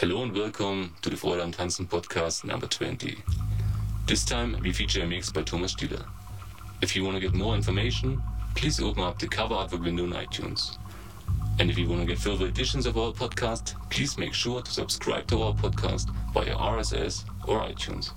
Hello and welcome to the Freude am Tanzen podcast number 20. This time we feature a mix by Thomas Stieler. If you want to get more information, please open up the cover artwork window in iTunes. And if you want to get further editions of our podcast, please make sure to subscribe to our podcast via RSS or iTunes.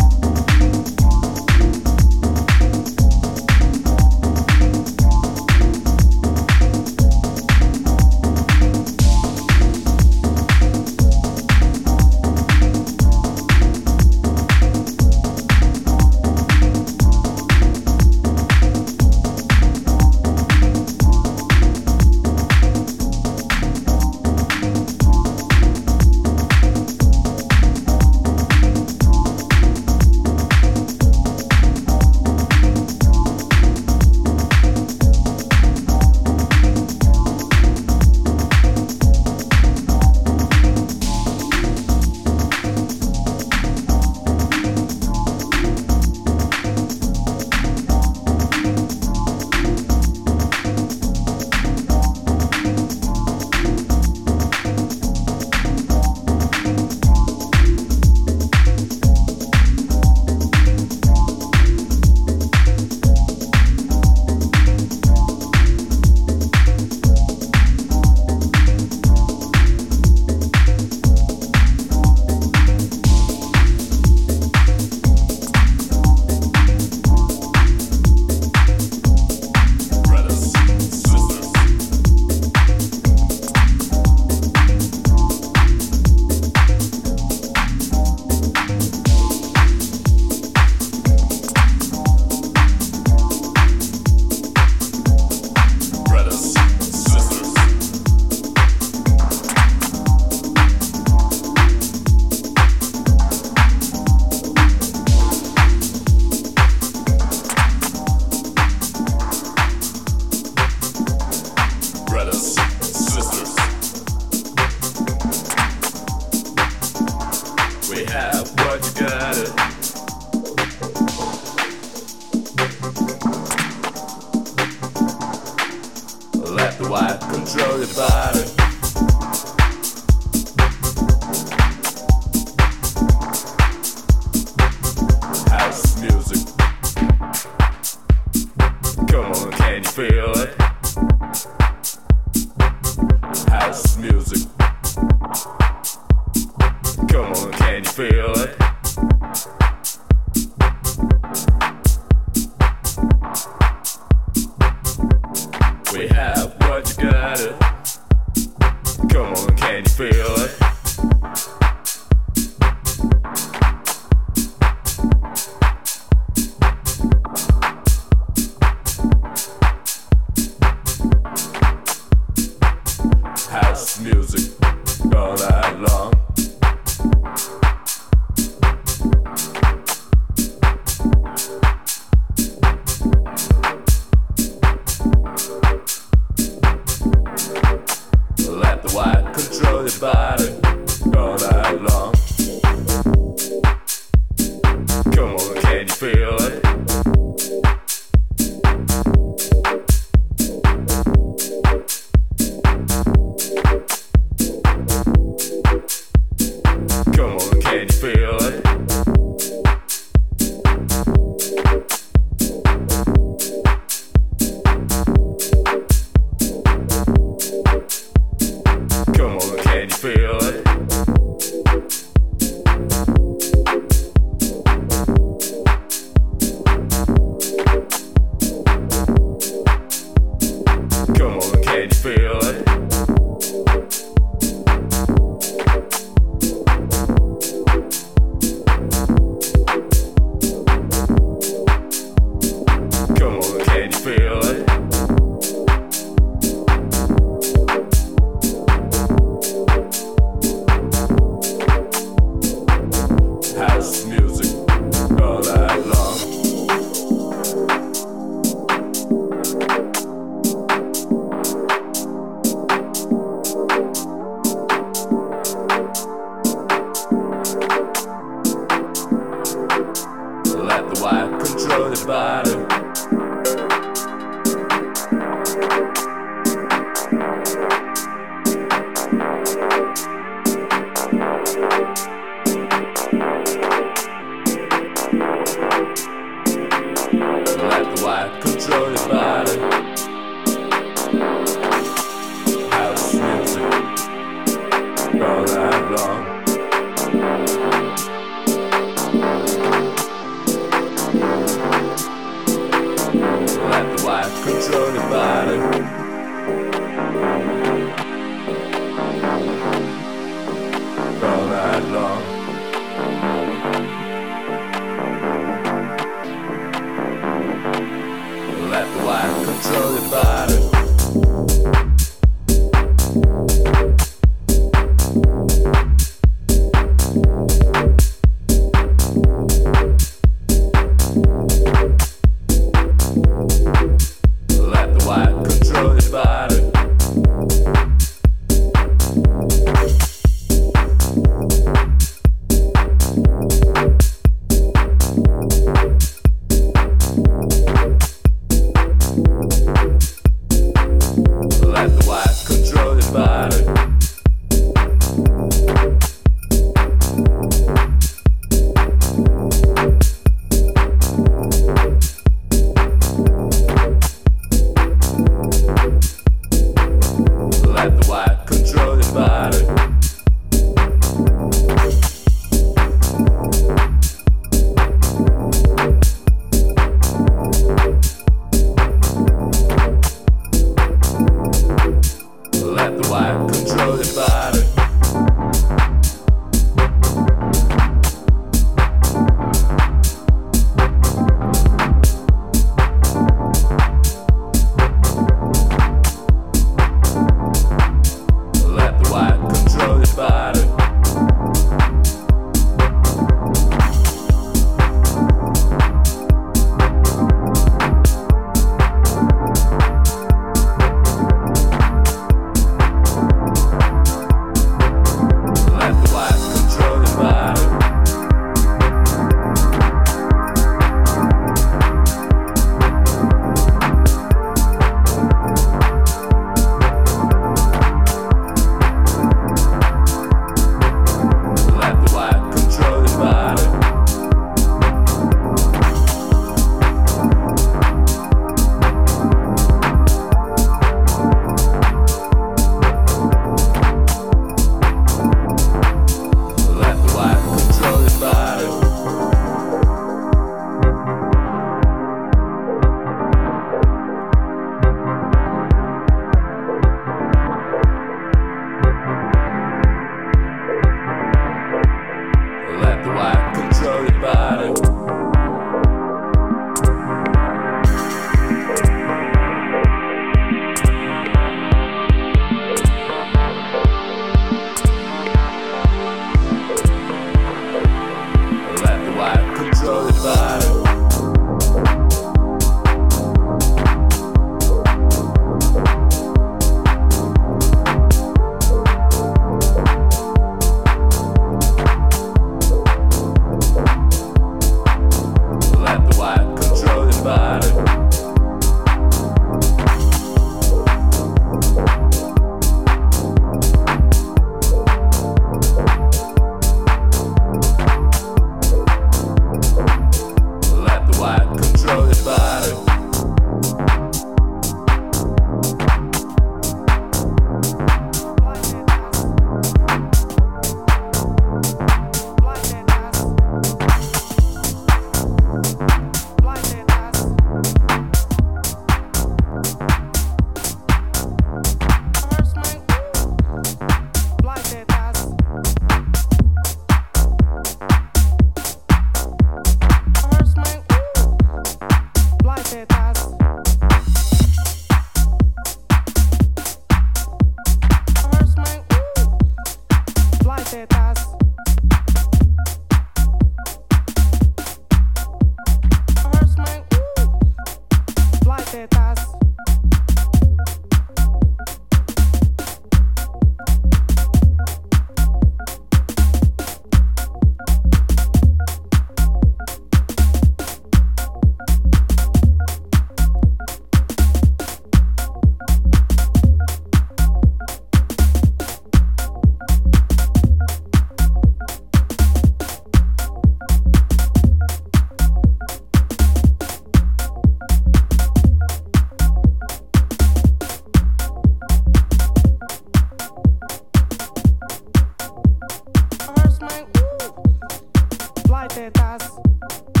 faz.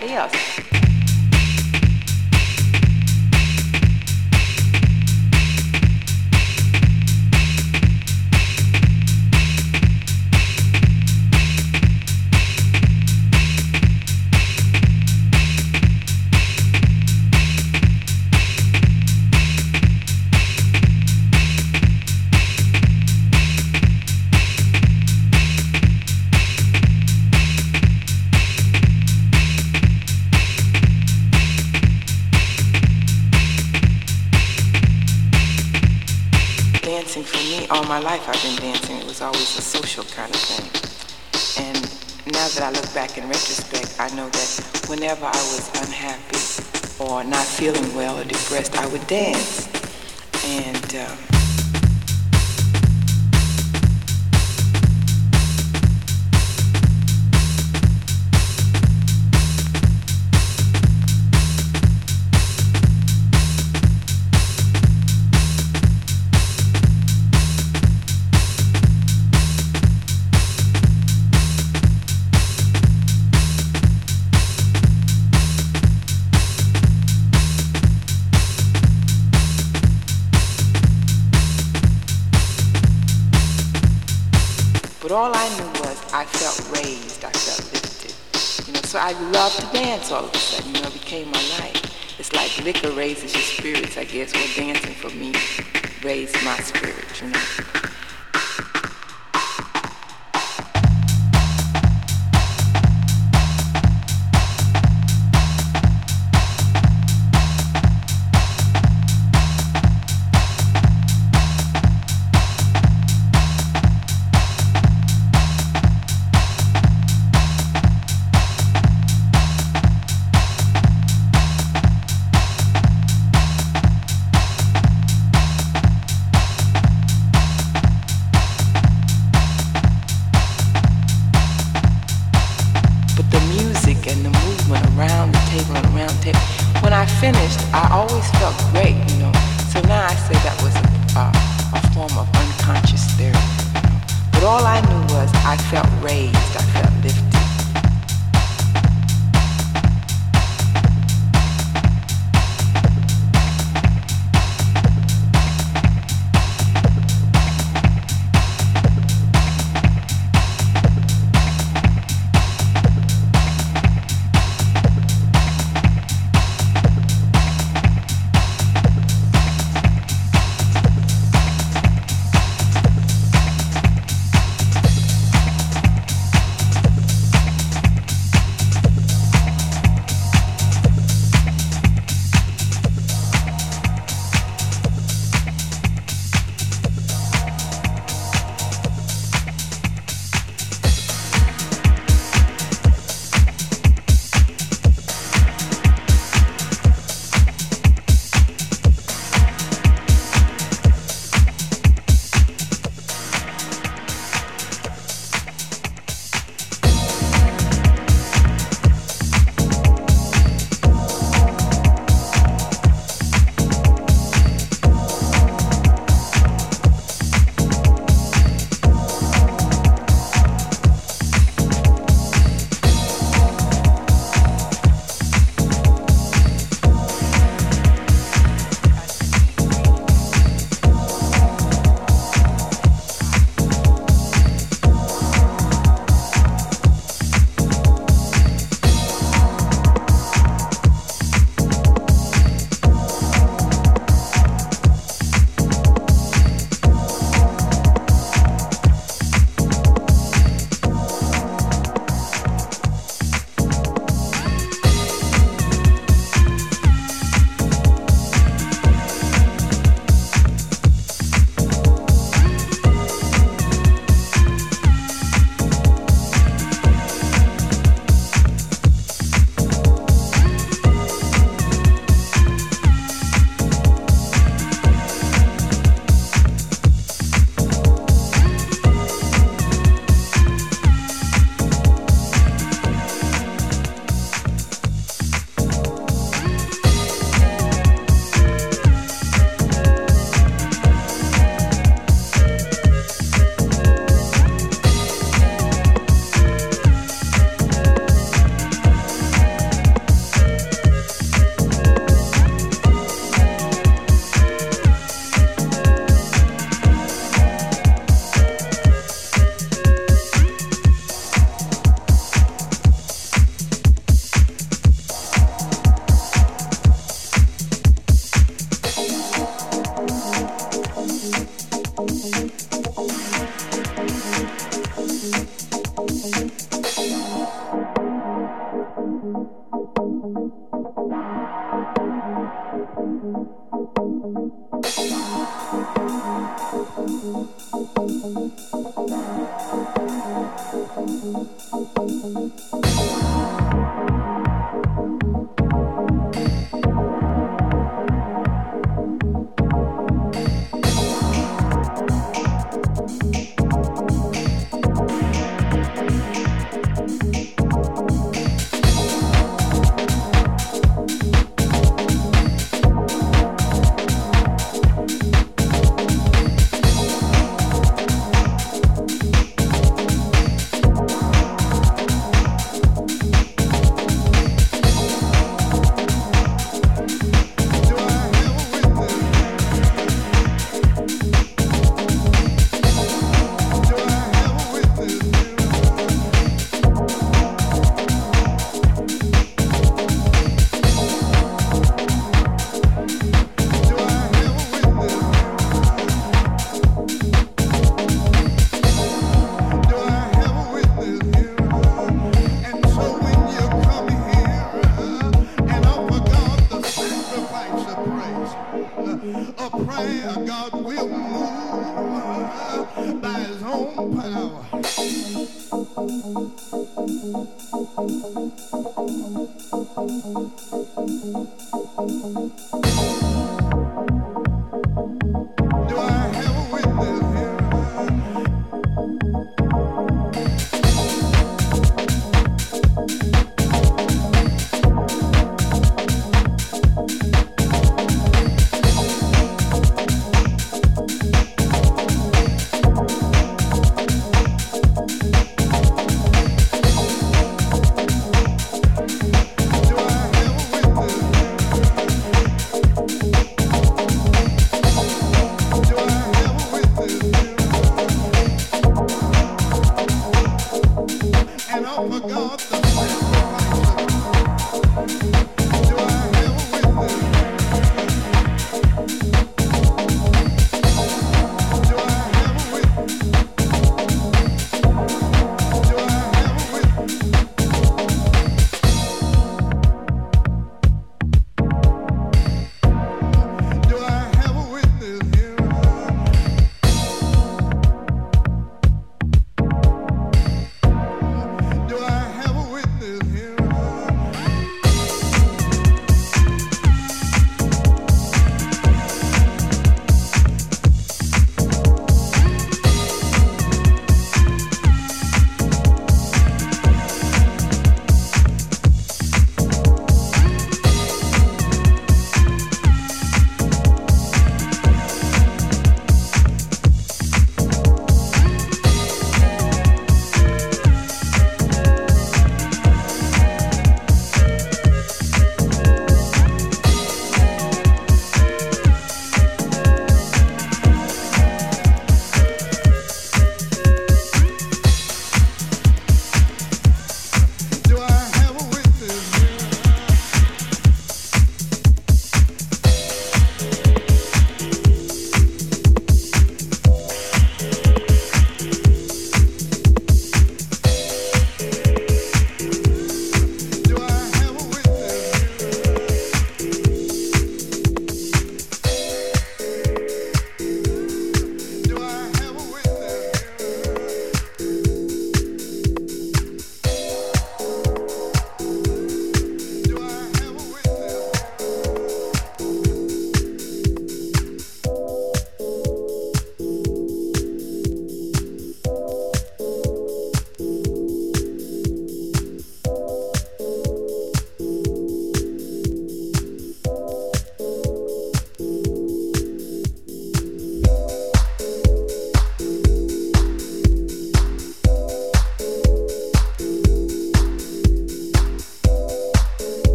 Everybody else. Raised, I felt lifted. You know, so I loved to dance all of a sudden, you know, it became my life. It's like liquor raises your spirits, I guess. Well, dancing for me raised my spirit, you know.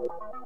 Thank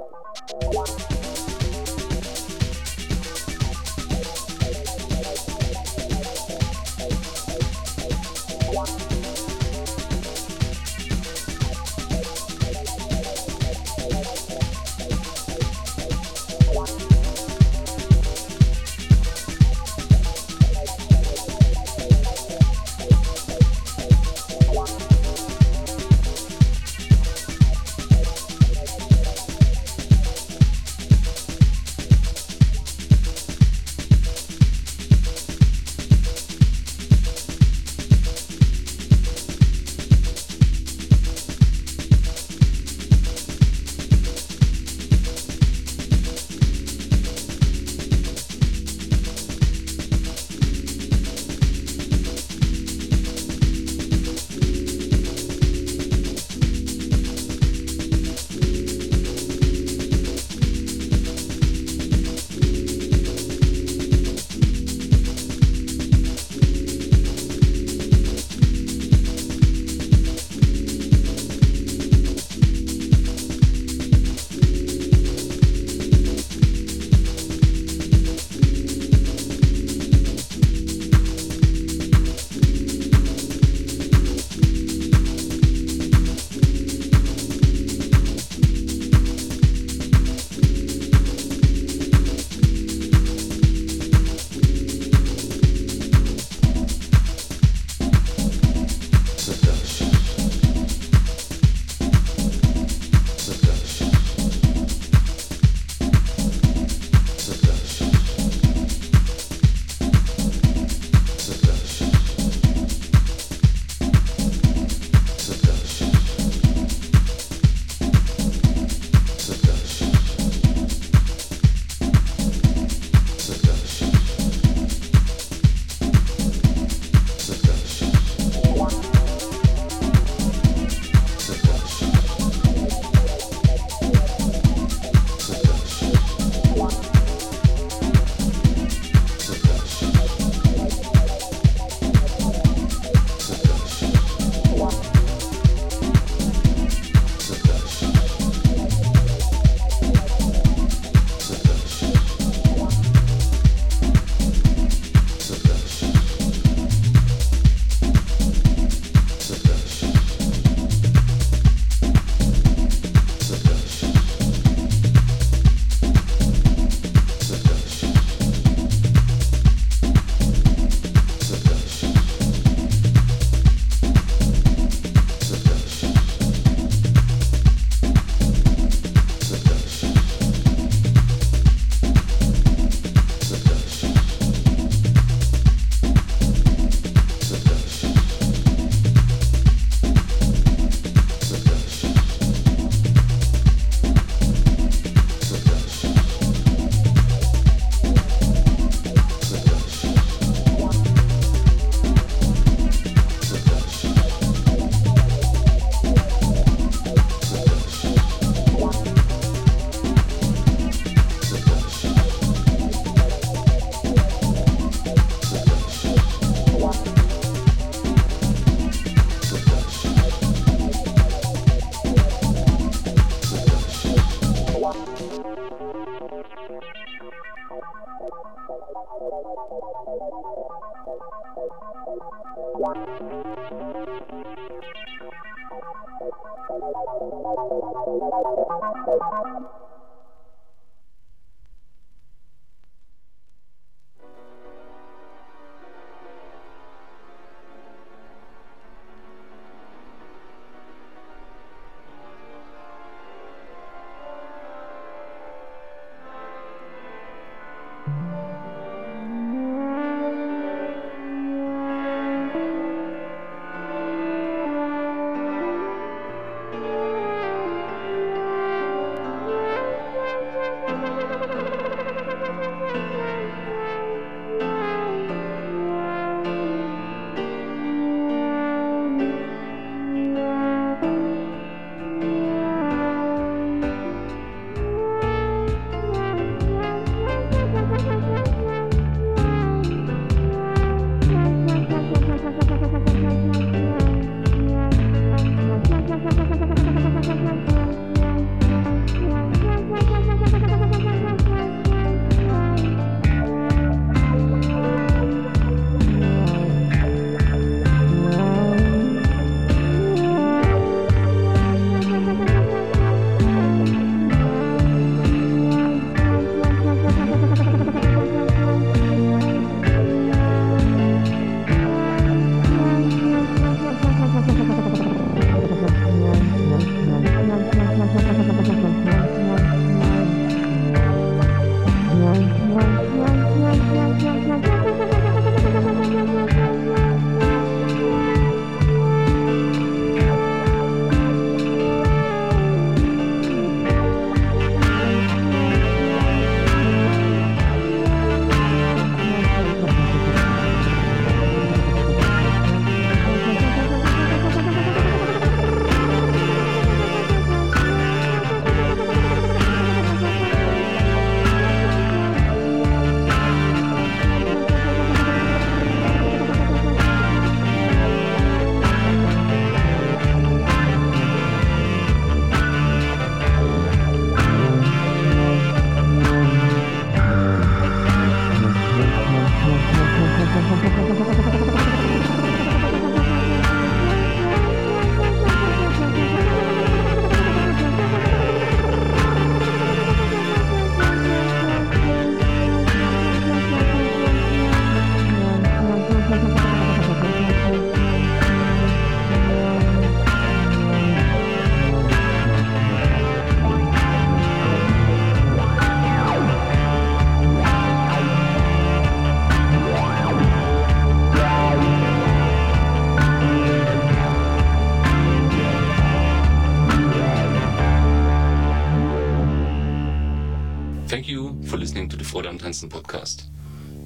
Freude Tanzen podcast.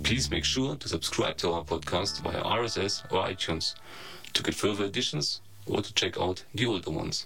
Please make sure to subscribe to our podcast via RSS or iTunes to get further editions or to check out the older ones.